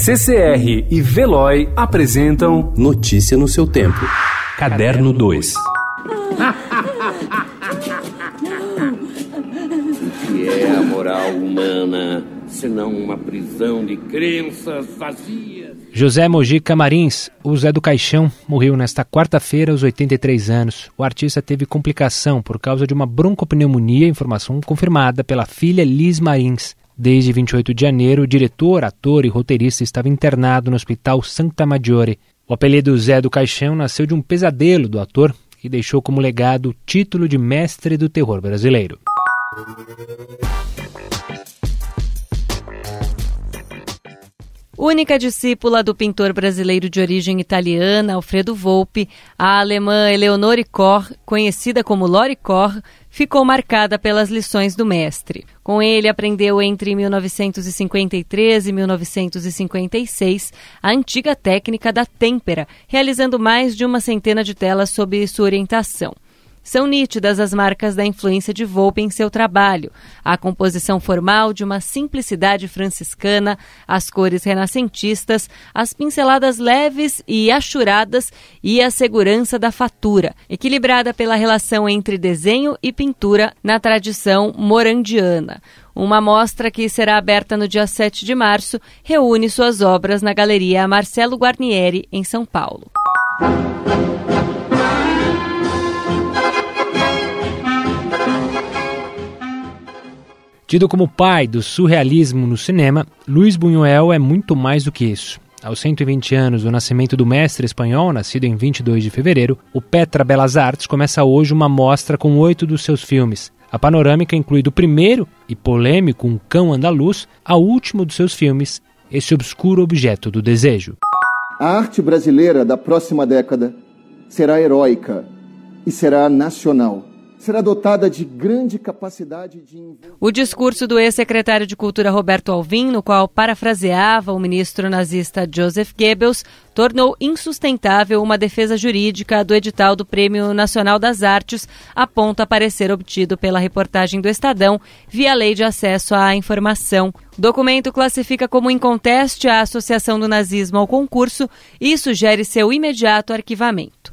CCR e Veloy apresentam Notícia no seu tempo. Caderno 2. O que é a moral humana, senão uma prisão de crenças vazias? José Mojica Marins, o Zé do Caixão, morreu nesta quarta-feira aos 83 anos. O artista teve complicação por causa de uma broncopneumonia, informação confirmada pela filha Liz Marins. Desde 28 de janeiro, o diretor, ator e roteirista estava internado no Hospital Santa Maggiore. O apelido Zé do Caixão nasceu de um pesadelo do ator, que deixou como legado o título de mestre do terror brasileiro. Única discípula do pintor brasileiro de origem italiana, Alfredo Volpi, a alemã Eleonore Koch, conhecida como Lori Koch, ficou marcada pelas lições do mestre. Com ele, aprendeu entre 1953 e 1956 a antiga técnica da têmpera, realizando mais de uma centena de telas sob sua orientação. São nítidas as marcas da influência de Volpe em seu trabalho, a composição formal de uma simplicidade franciscana, as cores renascentistas, as pinceladas leves e achuradas e a segurança da fatura, equilibrada pela relação entre desenho e pintura na tradição morandiana. Uma mostra que será aberta no dia 7 de março reúne suas obras na Galeria Marcelo Guarnieri, em São Paulo. Tido como pai do surrealismo no cinema, Luiz Buñuel é muito mais do que isso. Aos 120 anos do nascimento do mestre espanhol, nascido em 22 de fevereiro, o Petra Belas Artes começa hoje uma mostra com oito dos seus filmes. A panorâmica inclui do primeiro e polêmico Um Cão Andaluz ao último dos seus filmes, Esse Obscuro Objeto do Desejo. A arte brasileira da próxima década será heróica e será nacional será dotada de grande capacidade de. O discurso do ex-secretário de Cultura Roberto Alvim, no qual parafraseava o ministro nazista Joseph Goebbels, tornou insustentável uma defesa jurídica do edital do Prêmio Nacional das Artes, aponta parecer obtido pela reportagem do Estadão via Lei de Acesso à Informação. O documento classifica como inconteste a associação do nazismo ao concurso e sugere seu imediato arquivamento.